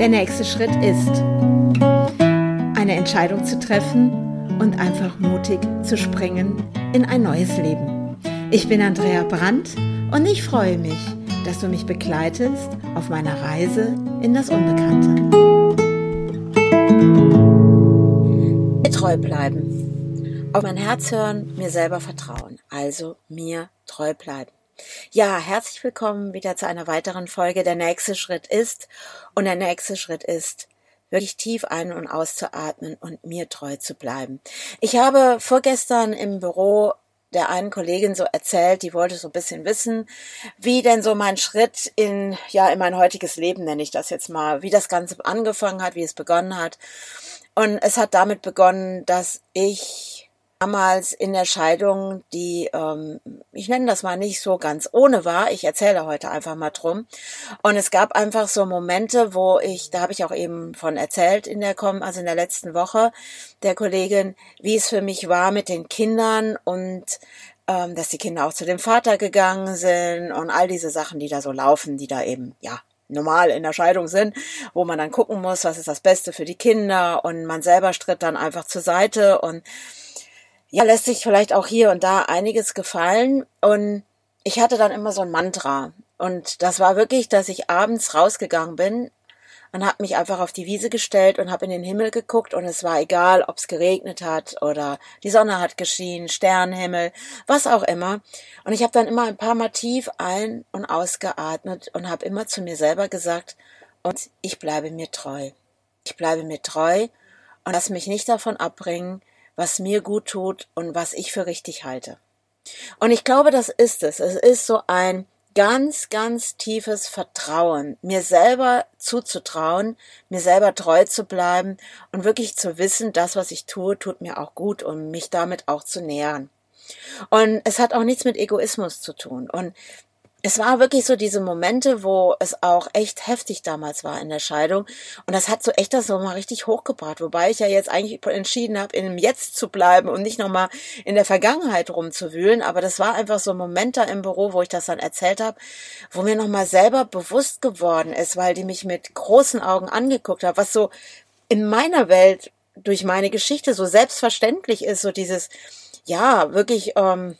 Der nächste Schritt ist, eine Entscheidung zu treffen und einfach mutig zu springen in ein neues Leben. Ich bin Andrea Brandt und ich freue mich, dass du mich begleitest auf meiner Reise in das Unbekannte. Treu bleiben. Auf mein Herz hören, mir selber vertrauen. Also mir treu bleiben. Ja, herzlich willkommen wieder zu einer weiteren Folge. Der nächste Schritt ist, und der nächste Schritt ist, wirklich tief ein- und auszuatmen und mir treu zu bleiben. Ich habe vorgestern im Büro der einen Kollegin so erzählt, die wollte so ein bisschen wissen, wie denn so mein Schritt in, ja, in mein heutiges Leben nenne ich das jetzt mal, wie das Ganze angefangen hat, wie es begonnen hat. Und es hat damit begonnen, dass ich damals in der Scheidung, die, ähm, ich nenne das mal nicht so ganz ohne war. Ich erzähle heute einfach mal drum. Und es gab einfach so Momente, wo ich, da habe ich auch eben von erzählt in der Com, also in der letzten Woche der Kollegin, wie es für mich war mit den Kindern und ähm, dass die Kinder auch zu dem Vater gegangen sind und all diese Sachen, die da so laufen, die da eben, ja, normal in der Scheidung sind, wo man dann gucken muss, was ist das Beste für die Kinder und man selber stritt dann einfach zur Seite und ja, lässt sich vielleicht auch hier und da einiges gefallen. Und ich hatte dann immer so ein Mantra. Und das war wirklich, dass ich abends rausgegangen bin und habe mich einfach auf die Wiese gestellt und habe in den Himmel geguckt und es war egal, ob es geregnet hat oder die Sonne hat geschienen, Sternenhimmel, was auch immer. Und ich habe dann immer ein paar Mal tief ein- und ausgeatmet und habe immer zu mir selber gesagt, und ich bleibe mir treu. Ich bleibe mir treu und lass mich nicht davon abbringen, was mir gut tut und was ich für richtig halte. Und ich glaube, das ist es. Es ist so ein ganz, ganz tiefes Vertrauen, mir selber zuzutrauen, mir selber treu zu bleiben und wirklich zu wissen, das, was ich tue, tut mir auch gut und mich damit auch zu nähern. Und es hat auch nichts mit Egoismus zu tun. Und es war wirklich so diese Momente, wo es auch echt heftig damals war in der Scheidung. Und das hat so echt das so mal richtig hochgebracht. Wobei ich ja jetzt eigentlich entschieden habe, in dem Jetzt zu bleiben und nicht nochmal in der Vergangenheit rumzuwühlen. Aber das war einfach so ein Moment da im Büro, wo ich das dann erzählt habe, wo mir nochmal selber bewusst geworden ist, weil die mich mit großen Augen angeguckt hat, was so in meiner Welt durch meine Geschichte so selbstverständlich ist, so dieses, ja, wirklich, ähm,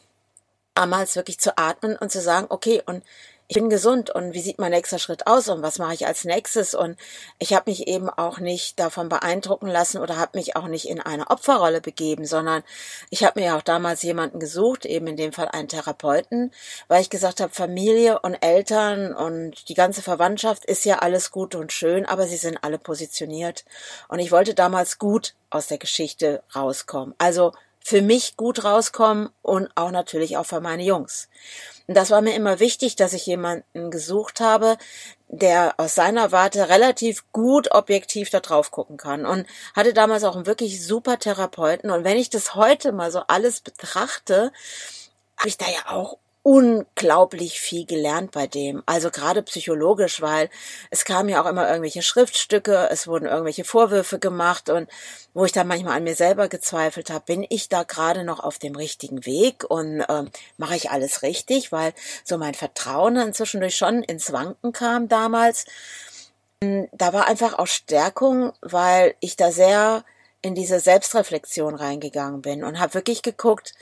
damals wirklich zu atmen und zu sagen, okay, und ich bin gesund und wie sieht mein nächster Schritt aus und was mache ich als nächstes und ich habe mich eben auch nicht davon beeindrucken lassen oder habe mich auch nicht in eine Opferrolle begeben, sondern ich habe mir auch damals jemanden gesucht, eben in dem Fall einen Therapeuten, weil ich gesagt habe, Familie und Eltern und die ganze Verwandtschaft ist ja alles gut und schön, aber sie sind alle positioniert und ich wollte damals gut aus der Geschichte rauskommen. Also für mich gut rauskommen und auch natürlich auch für meine Jungs. Und das war mir immer wichtig, dass ich jemanden gesucht habe, der aus seiner Warte relativ gut objektiv da drauf gucken kann und hatte damals auch einen wirklich super Therapeuten. Und wenn ich das heute mal so alles betrachte, habe ich da ja auch unglaublich viel gelernt bei dem. Also gerade psychologisch, weil es kamen ja auch immer irgendwelche Schriftstücke, es wurden irgendwelche Vorwürfe gemacht und wo ich dann manchmal an mir selber gezweifelt habe, bin ich da gerade noch auf dem richtigen Weg und ähm, mache ich alles richtig, weil so mein Vertrauen dann zwischendurch schon ins Wanken kam damals. Da war einfach auch Stärkung, weil ich da sehr in diese Selbstreflexion reingegangen bin und habe wirklich geguckt,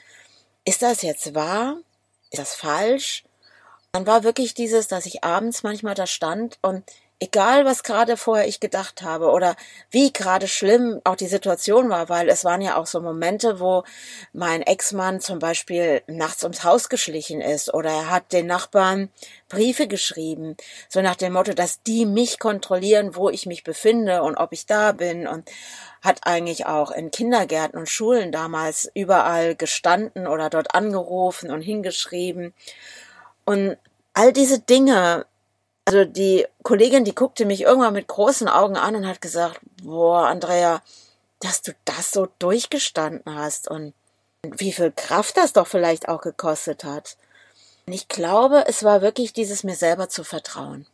ist das jetzt wahr? Ist das falsch? Dann war wirklich dieses, dass ich abends manchmal da stand und egal was gerade vorher ich gedacht habe oder wie gerade schlimm auch die Situation war, weil es waren ja auch so Momente, wo mein Ex-Mann zum Beispiel nachts ums Haus geschlichen ist oder er hat den Nachbarn Briefe geschrieben, so nach dem Motto, dass die mich kontrollieren, wo ich mich befinde und ob ich da bin und hat eigentlich auch in Kindergärten und Schulen damals überall gestanden oder dort angerufen und hingeschrieben. Und all diese Dinge, also die Kollegin, die guckte mich irgendwann mit großen Augen an und hat gesagt, boah, Andrea, dass du das so durchgestanden hast und wie viel Kraft das doch vielleicht auch gekostet hat. Und ich glaube, es war wirklich dieses mir selber zu vertrauen.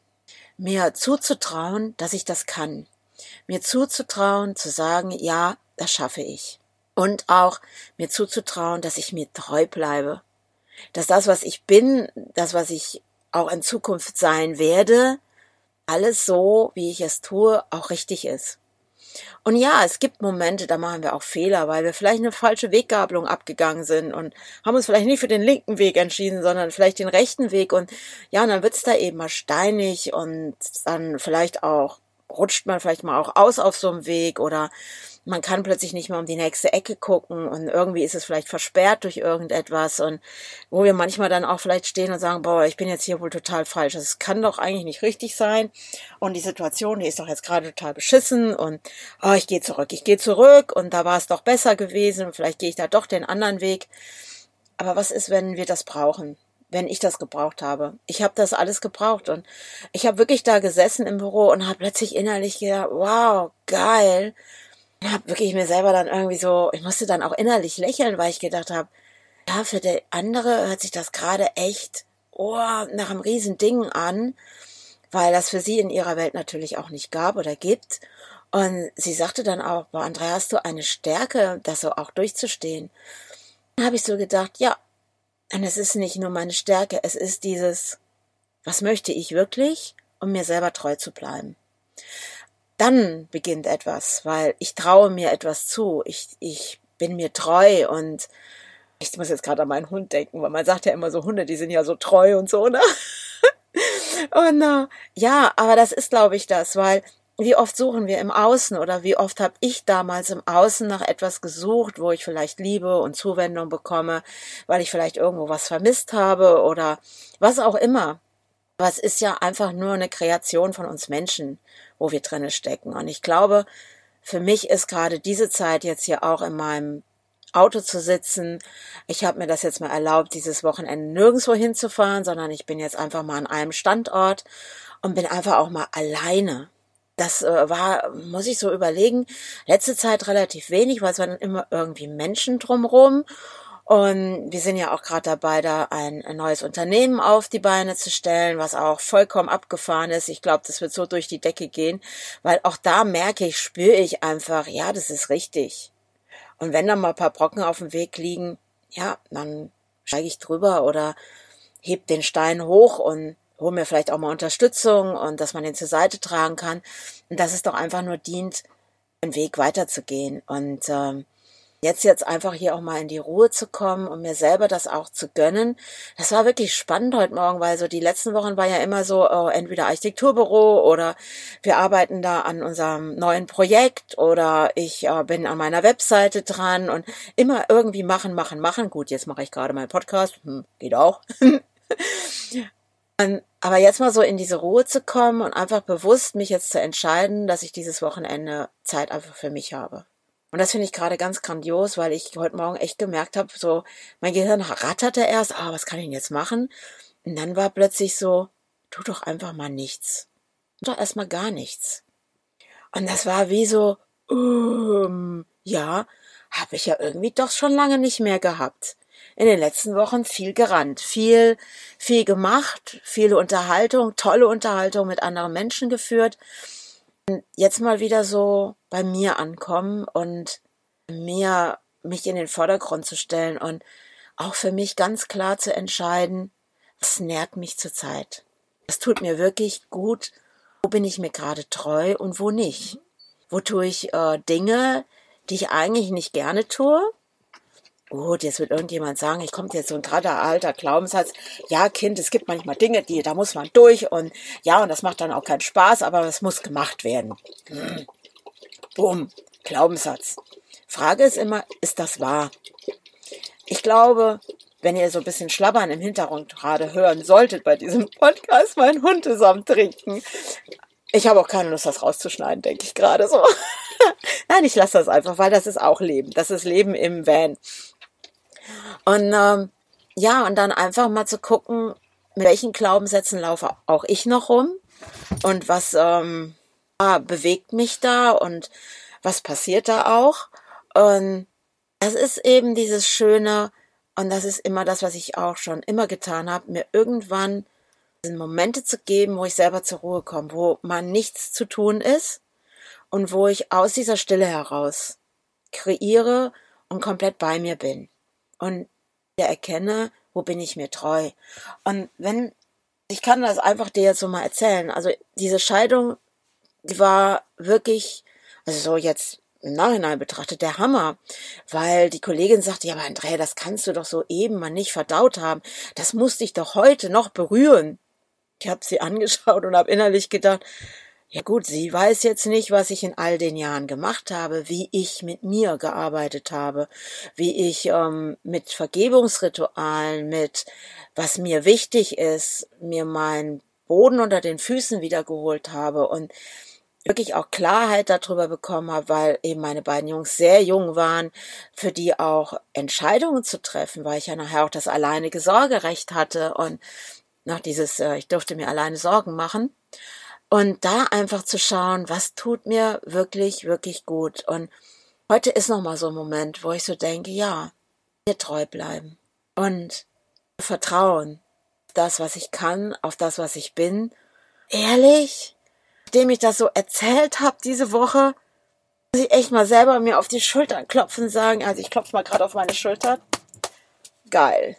Mir zuzutrauen, dass ich das kann mir zuzutrauen, zu sagen, ja, das schaffe ich. Und auch mir zuzutrauen, dass ich mir treu bleibe. Dass das, was ich bin, das, was ich auch in Zukunft sein werde, alles so, wie ich es tue, auch richtig ist. Und ja, es gibt Momente, da machen wir auch Fehler, weil wir vielleicht eine falsche Weggabelung abgegangen sind und haben uns vielleicht nicht für den linken Weg entschieden, sondern vielleicht den rechten Weg. Und ja, und dann wird's da eben mal steinig und dann vielleicht auch rutscht man vielleicht mal auch aus auf so einem Weg oder man kann plötzlich nicht mehr um die nächste Ecke gucken und irgendwie ist es vielleicht versperrt durch irgendetwas und wo wir manchmal dann auch vielleicht stehen und sagen, boah, ich bin jetzt hier wohl total falsch. Das kann doch eigentlich nicht richtig sein und die Situation, die ist doch jetzt gerade total beschissen und oh, ich gehe zurück, ich gehe zurück und da war es doch besser gewesen und vielleicht gehe ich da doch den anderen Weg. Aber was ist, wenn wir das brauchen? wenn ich das gebraucht habe. Ich habe das alles gebraucht und ich habe wirklich da gesessen im Büro und habe plötzlich innerlich gedacht, wow, geil. Und habe wirklich mir selber dann irgendwie so, ich musste dann auch innerlich lächeln, weil ich gedacht habe, ja, für die andere hört sich das gerade echt oh, nach einem riesen Ding an, weil das für sie in ihrer Welt natürlich auch nicht gab oder gibt. Und sie sagte dann auch, boah, Andrea, hast du eine Stärke, das so auch durchzustehen? Dann habe ich so gedacht, ja, und es ist nicht nur meine Stärke, es ist dieses, was möchte ich wirklich, um mir selber treu zu bleiben. Dann beginnt etwas, weil ich traue mir etwas zu, ich, ich bin mir treu und ich muss jetzt gerade an meinen Hund denken, weil man sagt ja immer so, Hunde, die sind ja so treu und so, ne? Und äh, ja, aber das ist, glaube ich, das, weil wie oft suchen wir im Außen oder wie oft habe ich damals im Außen nach etwas gesucht, wo ich vielleicht Liebe und Zuwendung bekomme, weil ich vielleicht irgendwo was vermisst habe oder was auch immer. Aber es ist ja einfach nur eine Kreation von uns Menschen, wo wir drinne stecken. Und ich glaube, für mich ist gerade diese Zeit jetzt hier auch in meinem Auto zu sitzen. Ich habe mir das jetzt mal erlaubt, dieses Wochenende nirgendwo hinzufahren, sondern ich bin jetzt einfach mal an einem Standort und bin einfach auch mal alleine das äh, war, muss ich so überlegen, letzte Zeit relativ wenig, weil es waren immer irgendwie Menschen drumherum. Und wir sind ja auch gerade dabei, da ein, neues Unternehmen auf die Beine zu stellen, was auch vollkommen abgefahren ist. Ich glaube, das wird so durch die Decke gehen, weil auch da merke ich, spüre ich einfach, ja, das ist richtig. Und wenn da mal ein paar Brocken auf dem Weg liegen, ja, dann steige ich drüber oder heb den Stein hoch und hol mir vielleicht auch mal Unterstützung und dass man den zur Seite tragen kann. Und dass es doch einfach nur dient, den Weg weiterzugehen. Und ähm, jetzt jetzt einfach hier auch mal in die Ruhe zu kommen und mir selber das auch zu gönnen. Das war wirklich spannend heute Morgen, weil so die letzten Wochen war ja immer so, oh, entweder Architekturbüro oder wir arbeiten da an unserem neuen Projekt oder ich äh, bin an meiner Webseite dran und immer irgendwie machen, machen, machen. Gut, jetzt mache ich gerade meinen Podcast, hm, geht auch. Aber jetzt mal so in diese Ruhe zu kommen und einfach bewusst mich jetzt zu entscheiden, dass ich dieses Wochenende Zeit einfach für mich habe. Und das finde ich gerade ganz grandios, weil ich heute Morgen echt gemerkt habe, so mein Gehirn ratterte erst, ah, was kann ich denn jetzt machen? Und dann war plötzlich so, tu doch einfach mal nichts. Tu doch erstmal gar nichts. Und das war wie so, um, ja, habe ich ja irgendwie doch schon lange nicht mehr gehabt in den letzten Wochen viel gerannt, viel, viel gemacht, viele Unterhaltung, tolle Unterhaltung mit anderen Menschen geführt. Und jetzt mal wieder so bei mir ankommen und mir mich in den Vordergrund zu stellen und auch für mich ganz klar zu entscheiden, was nährt mich zurzeit. Das tut mir wirklich gut. Wo bin ich mir gerade treu und wo nicht? Wo tue ich äh, Dinge, die ich eigentlich nicht gerne tue? gut, jetzt wird irgendjemand sagen, ich kommt jetzt so ein gerade alter Glaubenssatz, ja Kind, es gibt manchmal Dinge, die, da muss man durch und ja, und das macht dann auch keinen Spaß, aber das muss gemacht werden. Hm. Bumm, Glaubenssatz. Frage ist immer, ist das wahr? Ich glaube, wenn ihr so ein bisschen Schlabbern im Hintergrund gerade hören solltet bei diesem Podcast, mein Hund ist am Trinken. Ich habe auch keine Lust, das rauszuschneiden, denke ich gerade so. Nein, ich lasse das einfach, weil das ist auch Leben. Das ist Leben im Van. Und ähm, ja, und dann einfach mal zu gucken, mit welchen Glaubenssätzen laufe auch ich noch rum und was ähm, ja, bewegt mich da und was passiert da auch. Und das ist eben dieses Schöne, und das ist immer das, was ich auch schon immer getan habe, mir irgendwann Momente zu geben, wo ich selber zur Ruhe komme, wo man nichts zu tun ist und wo ich aus dieser Stille heraus kreiere und komplett bei mir bin und erkenne, wo bin ich mir treu. Und wenn Ich kann das einfach dir jetzt so mal erzählen. Also diese Scheidung, war wirklich, also so jetzt im Nachhinein betrachtet, der Hammer. Weil die Kollegin sagte, ja, aber Andrea, das kannst du doch so eben mal nicht verdaut haben. Das muss dich doch heute noch berühren. Ich habe sie angeschaut und habe innerlich gedacht, ja gut, sie weiß jetzt nicht, was ich in all den Jahren gemacht habe, wie ich mit mir gearbeitet habe, wie ich ähm, mit Vergebungsritualen, mit was mir wichtig ist, mir meinen Boden unter den Füßen wiedergeholt habe und wirklich auch Klarheit darüber bekommen habe, weil eben meine beiden Jungs sehr jung waren, für die auch Entscheidungen zu treffen, weil ich ja nachher auch das alleinige Sorgerecht hatte und noch dieses, äh, ich durfte mir alleine Sorgen machen. Und da einfach zu schauen, was tut mir wirklich, wirklich gut. Und heute ist nochmal so ein Moment, wo ich so denke, ja, mir treu bleiben und vertrauen auf das, was ich kann, auf das, was ich bin. Ehrlich, nachdem ich das so erzählt habe diese Woche, muss ich echt mal selber mir auf die Schultern klopfen sagen, also ich klopfe mal gerade auf meine Schulter. Geil.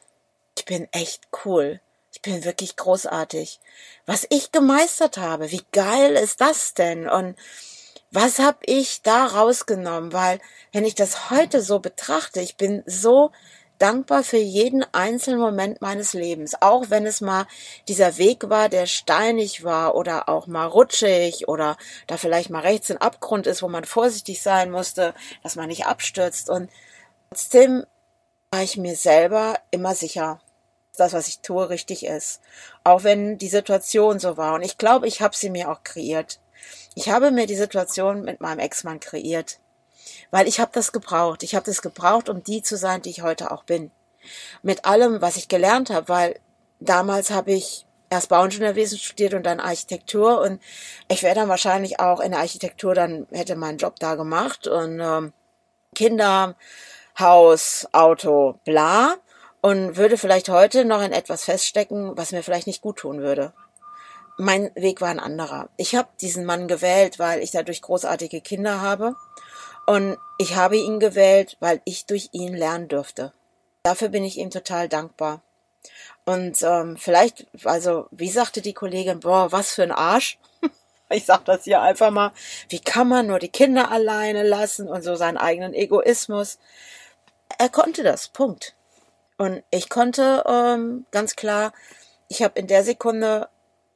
Ich bin echt cool. Ich bin wirklich großartig. Was ich gemeistert habe, wie geil ist das denn? Und was habe ich da rausgenommen? Weil, wenn ich das heute so betrachte, ich bin so dankbar für jeden einzelnen Moment meines Lebens, auch wenn es mal dieser Weg war, der steinig war oder auch mal rutschig oder da vielleicht mal rechts ein Abgrund ist, wo man vorsichtig sein musste, dass man nicht abstürzt und trotzdem war ich mir selber immer sicher das, was ich tue, richtig ist. Auch wenn die Situation so war. Und ich glaube, ich habe sie mir auch kreiert. Ich habe mir die Situation mit meinem Ex-Mann kreiert. Weil ich habe das gebraucht. Ich habe das gebraucht, um die zu sein, die ich heute auch bin. Mit allem, was ich gelernt habe, weil damals habe ich erst Bauingenieurwesen studiert und dann Architektur und ich wäre dann wahrscheinlich auch in der Architektur dann hätte meinen Job da gemacht und ähm, Kinder, Haus, Auto, bla und würde vielleicht heute noch in etwas feststecken, was mir vielleicht nicht gut tun würde. Mein Weg war ein anderer. Ich habe diesen Mann gewählt, weil ich dadurch großartige Kinder habe. Und ich habe ihn gewählt, weil ich durch ihn lernen durfte. Dafür bin ich ihm total dankbar. Und ähm, vielleicht, also wie sagte die Kollegin, boah, was für ein Arsch. ich sag das hier einfach mal. Wie kann man nur die Kinder alleine lassen und so seinen eigenen Egoismus? Er konnte das, Punkt. Und ich konnte ähm, ganz klar, ich habe in der Sekunde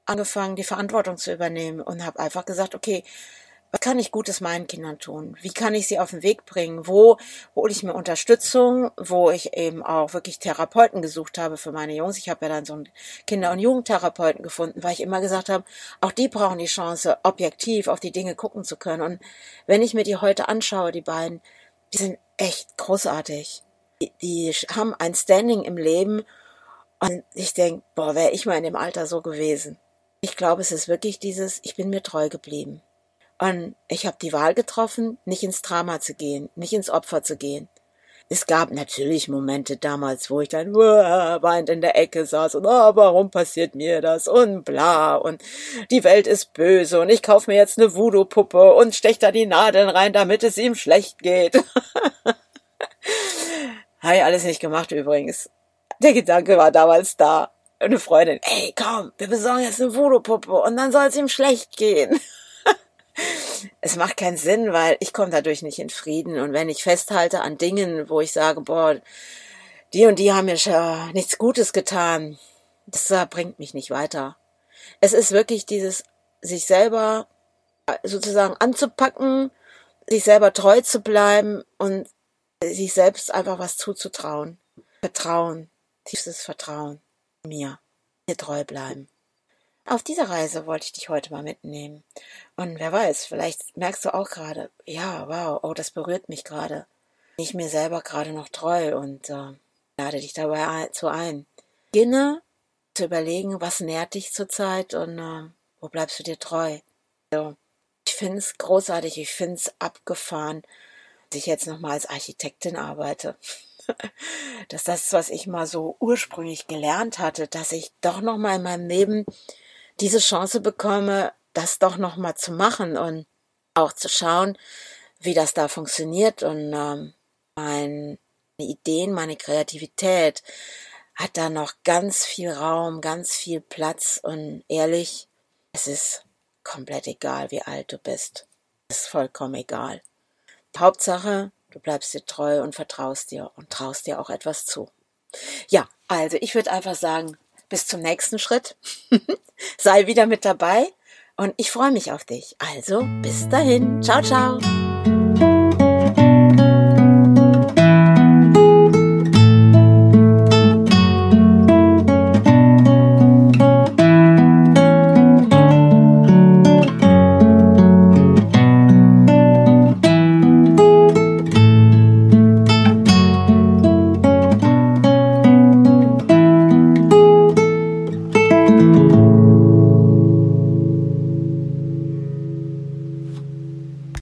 angefangen, die Verantwortung zu übernehmen und habe einfach gesagt, okay, was kann ich Gutes meinen Kindern tun? Wie kann ich sie auf den Weg bringen? Wo hole ich mir Unterstützung? Wo ich eben auch wirklich Therapeuten gesucht habe für meine Jungs. Ich habe ja dann so einen Kinder- und Jugendtherapeuten gefunden, weil ich immer gesagt habe, auch die brauchen die Chance, objektiv auf die Dinge gucken zu können. Und wenn ich mir die heute anschaue, die beiden, die sind echt großartig die haben ein Standing im Leben und ich denke, boah, wäre ich mal in dem Alter so gewesen. Ich glaube, es ist wirklich dieses, ich bin mir treu geblieben. Und ich habe die Wahl getroffen, nicht ins Drama zu gehen, nicht ins Opfer zu gehen. Es gab natürlich Momente damals, wo ich dann weint in der Ecke saß und oh, warum passiert mir das und bla und die Welt ist böse und ich kaufe mir jetzt eine Voodoo-Puppe und stech da die Nadeln rein, damit es ihm schlecht geht. Habe ich alles nicht gemacht übrigens. Der Gedanke war damals da. Eine Freundin, ey, komm, wir besorgen jetzt eine Voodoo-Puppe und dann soll es ihm schlecht gehen. es macht keinen Sinn, weil ich komme dadurch nicht in Frieden. Und wenn ich festhalte an Dingen, wo ich sage, boah, die und die haben mir schon nichts Gutes getan, das bringt mich nicht weiter. Es ist wirklich dieses, sich selber sozusagen anzupacken, sich selber treu zu bleiben und sich selbst einfach was zuzutrauen. Vertrauen, tiefstes Vertrauen. Mir. Mir treu bleiben. Auf dieser Reise wollte ich dich heute mal mitnehmen. Und wer weiß, vielleicht merkst du auch gerade, ja, wow, oh, das berührt mich gerade. Ich mir selber gerade noch treu und äh, lade dich dabei zu ein. Beginne zu überlegen, was nährt dich zurzeit und äh, wo bleibst du dir treu. So. Ich finde es großartig, ich finde es abgefahren, ich jetzt nochmal als Architektin arbeite. dass das, was ich mal so ursprünglich gelernt hatte, dass ich doch nochmal in meinem Leben diese Chance bekomme, das doch nochmal zu machen und auch zu schauen, wie das da funktioniert und ähm, meine Ideen, meine Kreativität hat da noch ganz viel Raum, ganz viel Platz und ehrlich, es ist komplett egal, wie alt du bist. Es ist vollkommen egal. Hauptsache, du bleibst dir treu und vertraust dir und traust dir auch etwas zu. Ja, also ich würde einfach sagen, bis zum nächsten Schritt. Sei wieder mit dabei und ich freue mich auf dich. Also bis dahin. Ciao, ciao.